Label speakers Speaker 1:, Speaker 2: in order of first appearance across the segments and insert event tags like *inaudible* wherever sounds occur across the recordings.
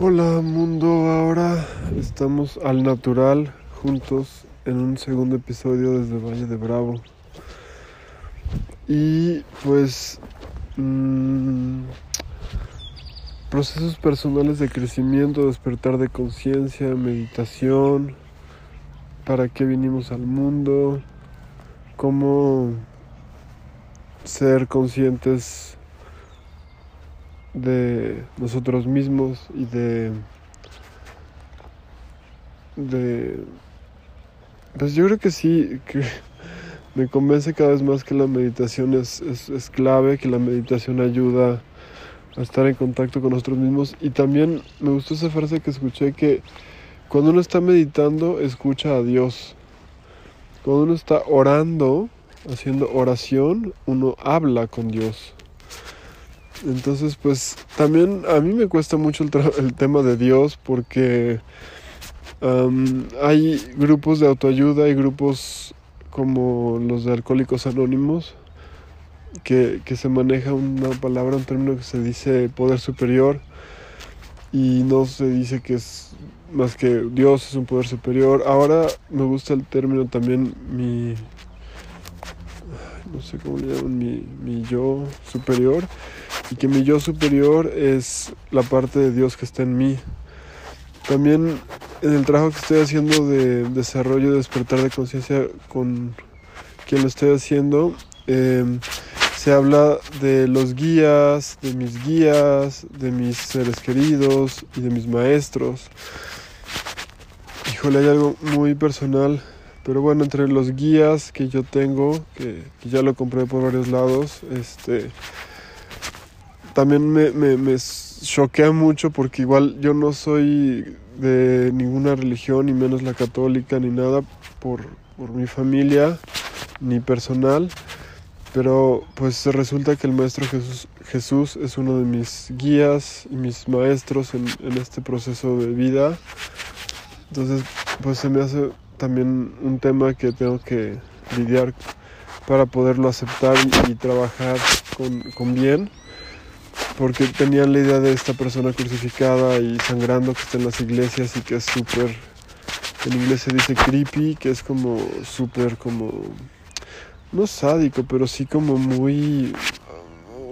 Speaker 1: Hola mundo, ahora estamos al natural juntos en un segundo episodio desde Valle de Bravo. Y pues mmm, procesos personales de crecimiento, despertar de conciencia, meditación, para qué vinimos al mundo, cómo ser conscientes de nosotros mismos y de de pues yo creo que sí que *laughs* me convence cada vez más que la meditación es, es, es, clave que la meditación ayuda a estar en contacto con nosotros mismos. Y también me gustó esa frase que escuché que cuando uno está meditando escucha a Dios cuando uno está orando haciendo oración uno habla con Dios. Entonces, pues también a mí me cuesta mucho el, tema de Dios porque hay grupos de autoayuda, hay grupos como los de Alcohólicos Anónimos, que, que se maneja una palabra, un término que se dice poder superior y no se dice que es más que Dios es un poder superior. Ahora me gusta el término también mi no sé cómo le llaman, mi, mi yo superior y que mi yo superior es la parte de Dios que está en mí. También en el trabajo que estoy haciendo de desarrollo, de despertar de conciencia con quien lo estoy haciendo, eh, se habla de los guías, de mis guías, de mis seres queridos y de mis maestros. Híjole, hay algo muy personal, pero bueno, entre los guías que yo tengo, que, ya lo compré por varios lados, este también me, me, me choquea mucho porque igual yo no soy de ninguna religión, ni menos la católica, ni nada, por, por mi familia, ni personal. Pero pues resulta que el Maestro Jesús, Jesús es uno de mis guías y mis maestros en, en, este proceso de vida. Entonces pues se me hace también un tema que tengo que lidiar para poderlo aceptar y, trabajar con, con bien porque tenían la idea de esta persona crucificada y sangrando que está en las iglesias y que es súper, en inglés se dice creepy, que es como súper como, no sádico, pero sí como muy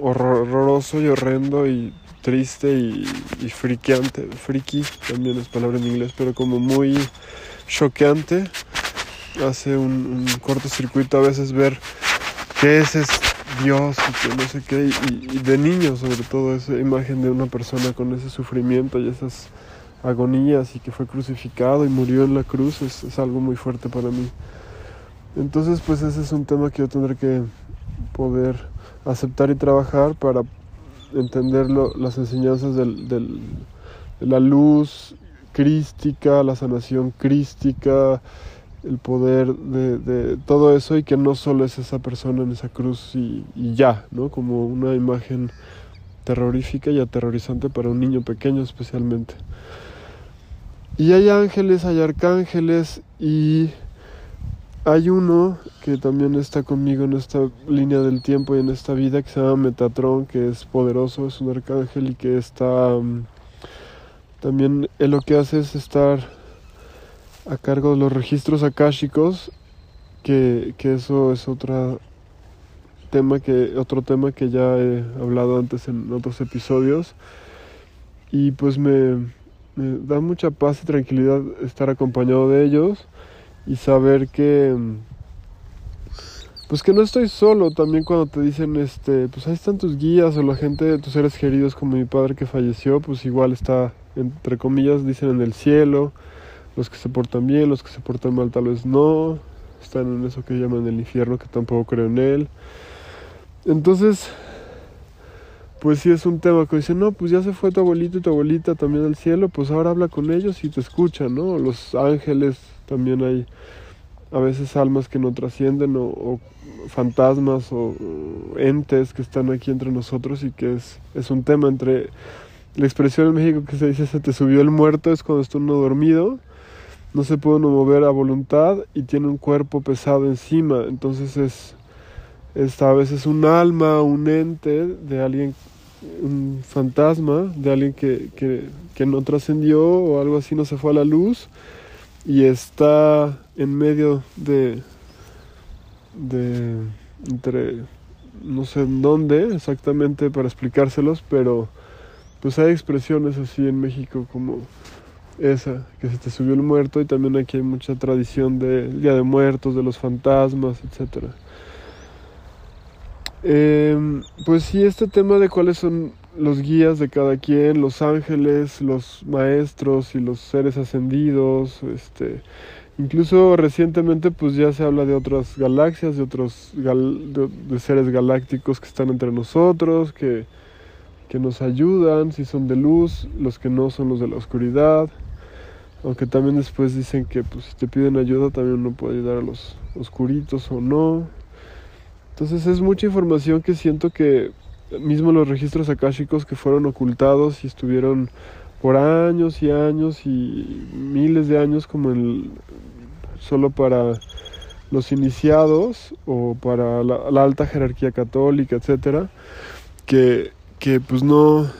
Speaker 1: horroroso y horrendo y triste y, y friqueante, friki también es palabra en inglés, pero como muy choqueante, hace un, un cortocircuito a veces ver qué es esto Dios y que no sé qué, y, y, de niño sobre todo esa imagen de una persona con ese sufrimiento y esas agonías y que fue crucificado y murió en la cruz es, es algo muy fuerte para mí. Entonces pues ese es un tema que yo tendré que poder aceptar y trabajar para entender las enseñanzas de la luz crística, la sanación crística, el poder de, todo eso y que no solo es esa persona en esa cruz y, y, ya, ¿no? Como una imagen terrorífica y aterrorizante para un niño pequeño especialmente. Y hay ángeles, hay arcángeles y hay uno que también está conmigo en esta línea del tiempo y en esta vida que se llama Metatron, que es poderoso, es un arcángel y que está... Um, también él lo que hace es estar a cargo de los registros akáshicos, que, que eso es otra tema que, otro tema que ya he hablado antes en otros episodios. Y pues me, me da mucha paz y tranquilidad estar acompañado de ellos y saber que pues que no estoy solo también cuando te dicen este pues ahí están tus guías o la gente tus seres queridos como mi padre que falleció pues igual está entre comillas dicen en el cielo los que se portan bien, los que se portan mal tal vez no, están en eso que llaman el infierno, que tampoco creo en él. Entonces, pues si es un tema que dicen, no, pues ya se fue tu abuelito y tu abuelita también al cielo, pues ahora habla con ellos y te escuchan, ¿no? Los ángeles, también hay a veces almas que no trascienden o, fantasmas o, entes que están aquí entre nosotros y que es, es un tema. Entre la expresión en México que se dice se te subió el muerto es cuando está uno dormido no se puede uno mover a voluntad y tiene un cuerpo pesado encima, entonces es a veces un alma, un ente de alguien, un fantasma, de alguien que, que no trascendió o algo así, no se fue a la luz y está en medio de, de entre no sé en dónde exactamente para explicárselos, pero pues hay expresiones así en México como esa, que se te subió el muerto y también aquí hay mucha tradición del Día de Muertos, de los fantasmas, etc. Em, pues sí, este tema de cuáles son los guías de cada quien, los ángeles, los maestros y los seres ascendidos, este, incluso recientemente pues ya se habla de otras galaxias, de otros de, seres galácticos que están entre nosotros, que, que nos ayudan, si son de luz, los que no son los de la oscuridad, aunque también después dicen que pues si te piden ayuda también uno puede ayudar a los oscuritos o no. Entonces es mucha información que siento que mismo los registros akáshicos que fueron ocultados y estuvieron por años y años y miles de años como en, solo para los iniciados o para la, alta jerarquía católica, etcétera, que, que pues no,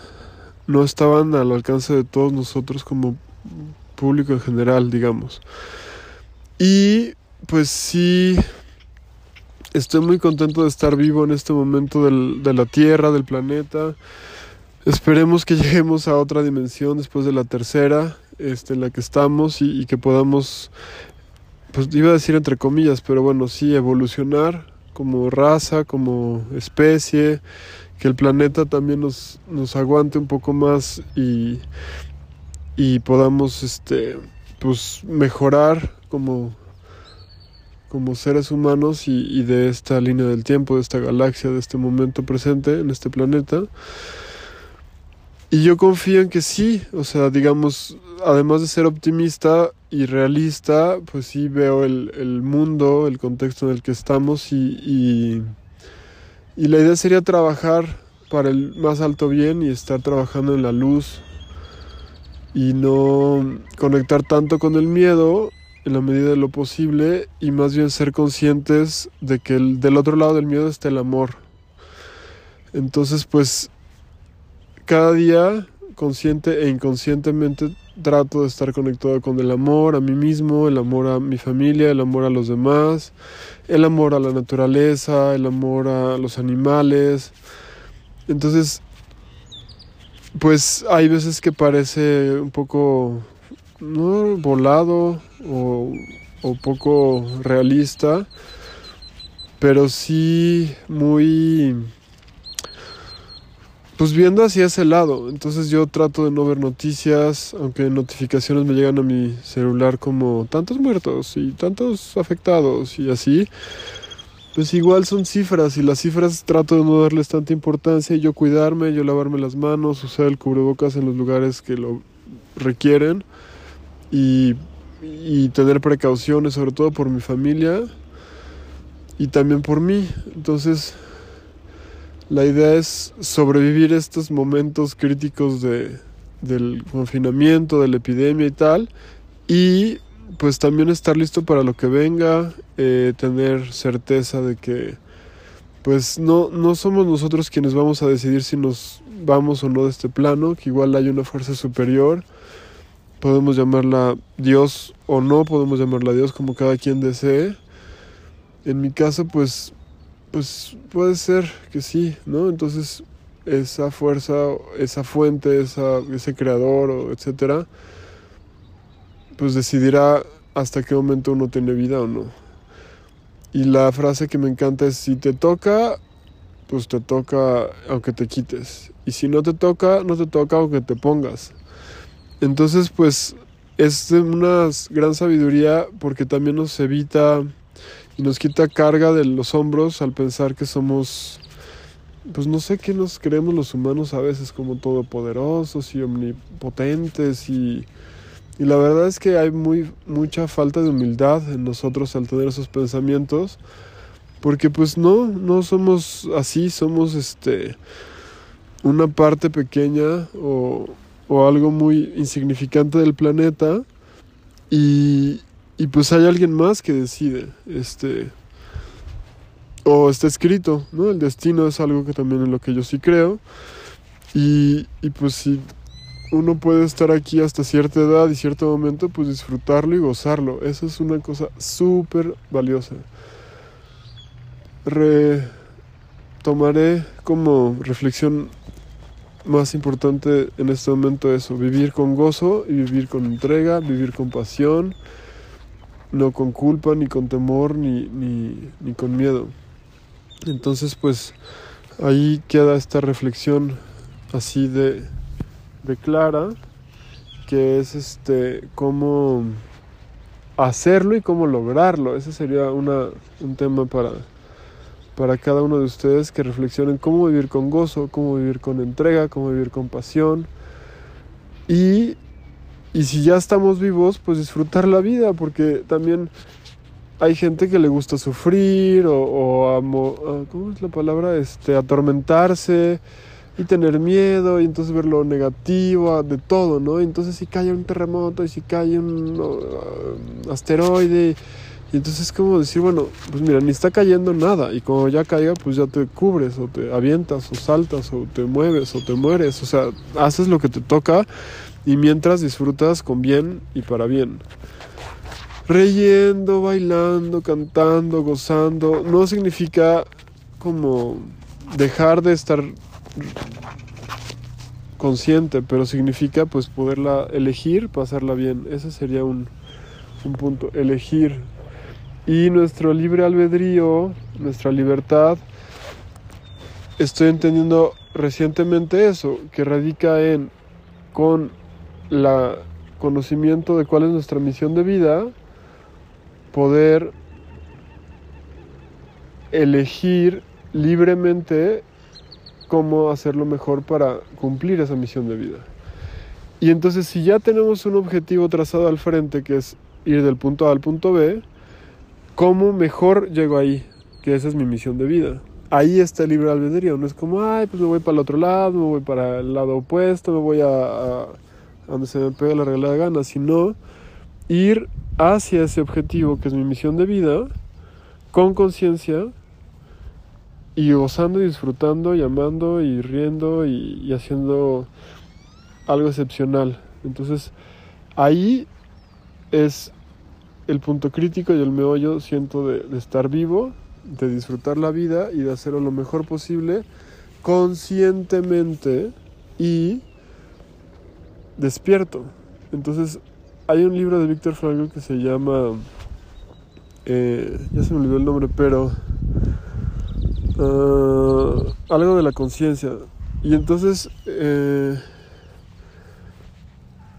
Speaker 1: no estaban al alcance de todos nosotros como público en general, digamos. Y pues sí Estoy muy contento de estar vivo en este momento de la Tierra, del planeta. Esperemos que lleguemos a otra dimensión después de la tercera este, en la que estamos y, que podamos, pues iba a decir entre comillas, pero bueno, sí, evolucionar como raza, como especie, que el planeta también nos, nos aguante un poco más y, y podamos este, pues, mejorar como como seres humanos y, de esta línea del tiempo, de esta galaxia, de este momento presente en este planeta. Y yo confío en que sí, o sea, digamos, además de ser optimista y realista, pues sí veo el, mundo, el contexto en el que estamos y, y, la idea sería trabajar para el más alto bien y estar trabajando en la luz y no conectar tanto con el miedo en la medida de lo posible y más bien ser conscientes de que el, del otro lado del miedo está el amor. Entonces pues cada día consciente e inconscientemente trato de estar conectado con el amor a mí mismo, el amor a mi familia, el amor a los demás, el amor a la naturaleza, el amor a los animales. Entonces, pues hay veces que parece un poco no volado o, poco realista, pero sí muy pues viendo hacia ese lado. Entonces yo trato de no ver noticias, aunque notificaciones me llegan a mi celular como tantos muertos y tantos afectados y así. Pues igual son cifras y las cifras trato de no darles tanta importancia y yo cuidarme, yo lavarme las manos, usar el cubrebocas en los lugares que lo requieren y, tener precauciones, sobre todo por mi familia y también por mí. Entonces, la idea es sobrevivir estos momentos críticos de, del confinamiento, de la epidemia y tal, y pues también estar listo para lo que venga, eh, tener certeza de que pues no, no somos nosotros quienes vamos a decidir si nos vamos o no de este plano, que igual hay una fuerza superior podemos llamarla Dios o no podemos llamarla Dios como cada quien desee. En mi caso, pues, pues puede ser que sí, ¿no? Entonces esa fuerza, esa fuente, esa, ese creador, o etcétera, pues decidirá hasta qué momento uno tiene vida o no. Y la frase que me encanta es si te toca, pues te toca aunque te quites. Y si no te toca, no te toca aunque te pongas. Entonces, pues es una gran sabiduría porque también nos evita y nos quita carga de los hombros al pensar que somos, pues no sé qué nos creemos los humanos a veces como todopoderosos y omnipotentes y, y la verdad es que hay muy, mucha falta de humildad en nosotros al tener esos pensamientos porque pues no, no somos así, somos este una parte pequeña o o algo muy insignificante del planeta y, y pues hay alguien más que decide este o está escrito, ¿no? El destino es algo que también en lo que yo sí creo. Y, y pues si uno puede estar aquí hasta cierta edad y cierto momento, pues disfrutarlo y gozarlo. Eso es una cosa súper valiosa. Retomaré como reflexión más importante en este momento eso, vivir con gozo y vivir con entrega, vivir con pasión, no con culpa, ni con temor, ni, ni, ni con miedo. Entonces pues ahí queda esta reflexión así de, de clara, que es este cómo hacerlo y cómo lograrlo. Ese sería una, un tema para para cada uno de ustedes que reflexionen cómo vivir con gozo, cómo vivir con entrega, cómo vivir con pasión. Y, y si ya estamos vivos, pues disfrutar la vida, porque también hay gente que le gusta sufrir o, o ah, ¿cómo es la palabra? Este, atormentarse y tener miedo y entonces ver lo negativo de todo, ¿no? Entonces si cae un terremoto y si cae un uh, asteroide y entonces es como decir, bueno, pues mira, ni está cayendo nada. Y cuando ya caiga, pues ya te cubres, o te avientas, o saltas, o te mueves, o te mueres. O sea, haces lo que te toca y mientras disfrutas con bien y para bien. Reyendo, bailando, cantando, gozando, no significa como dejar de estar consciente, pero significa pues poderla elegir, pasarla bien. Ese sería un, un punto, elegir y nuestro libre albedrío, nuestra libertad, estoy entendiendo recientemente eso, que radica en con la conocimiento de cuál es nuestra misión de vida, poder elegir libremente cómo hacerlo mejor para cumplir esa misión de vida. Y entonces si ya tenemos un objetivo trazado al frente, que es ir del punto A al punto B, ¿Cómo mejor llego ahí? Que esa es mi misión de vida. Ahí está el libre albedrío. No es como, ay, pues me voy para el otro lado, me voy para el lado opuesto, me voy a, donde se me pega la regla de gana, sino ir hacia ese objetivo que es mi misión de vida con conciencia y gozando y disfrutando y amando y riendo y, y, haciendo algo excepcional. Entonces ahí es el punto crítico y el meollo siento de, estar vivo, de disfrutar la vida y de hacerlo lo mejor posible conscientemente y despierto. Entonces, hay un libro de Víctor Frankl que se llama, eh, ya se me olvidó el nombre, pero ah, algo de la conciencia. Y entonces, eh,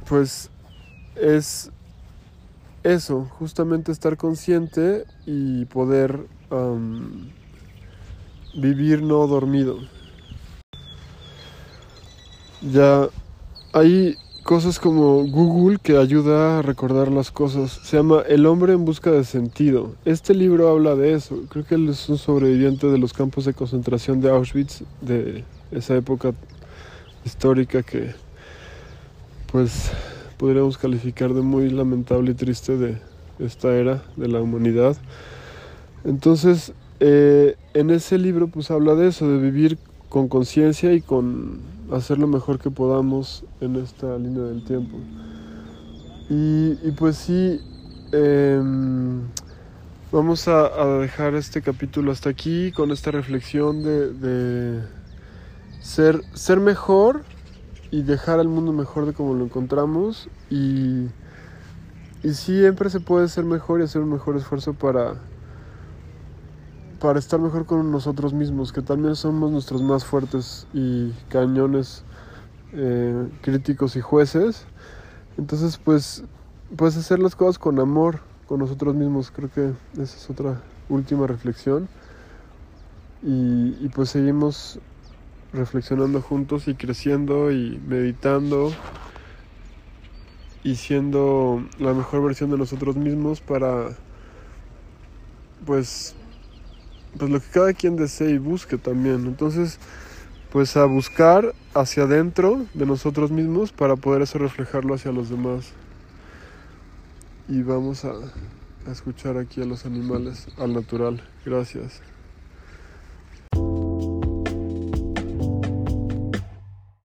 Speaker 1: pues es eso, justamente estar consciente y poder vivir no dormido. Ya hay cosas como Google que ayuda a recordar las cosas. Se llama El hombre en busca de sentido. Este libro habla de eso. Creo que él es un sobreviviente de los campos de concentración de Auschwitz, de esa época histórica que pues podríamos calificar de muy lamentable y triste de esta era de la humanidad. Entonces, eh, en ese libro pues habla de eso, de vivir con conciencia y con hacer lo mejor que podamos en esta línea del tiempo. Y, pues sí, em, vamos a, dejar este capítulo hasta aquí con esta reflexión de, de ser, ser mejor y dejar al mundo mejor de como lo encontramos y, y siempre se puede ser mejor y hacer un mejor esfuerzo para, para estar mejor con nosotros mismos, que también somos nuestros más fuertes y cañones eh, críticos y jueces. Entonces, pues, pues hacer las cosas con amor, con nosotros mismos, creo que esa es otra última reflexión. Y, y pues seguimos reflexionando juntos y creciendo y meditando y siendo la mejor versión de nosotros mismos para pues pues lo que cada quien desee y busque también. Entonces, pues a buscar hacia adentro de nosotros mismos para poder eso reflejarlo hacia los demás. Y vamos a, a escuchar aquí a los animales, al natural. Gracias.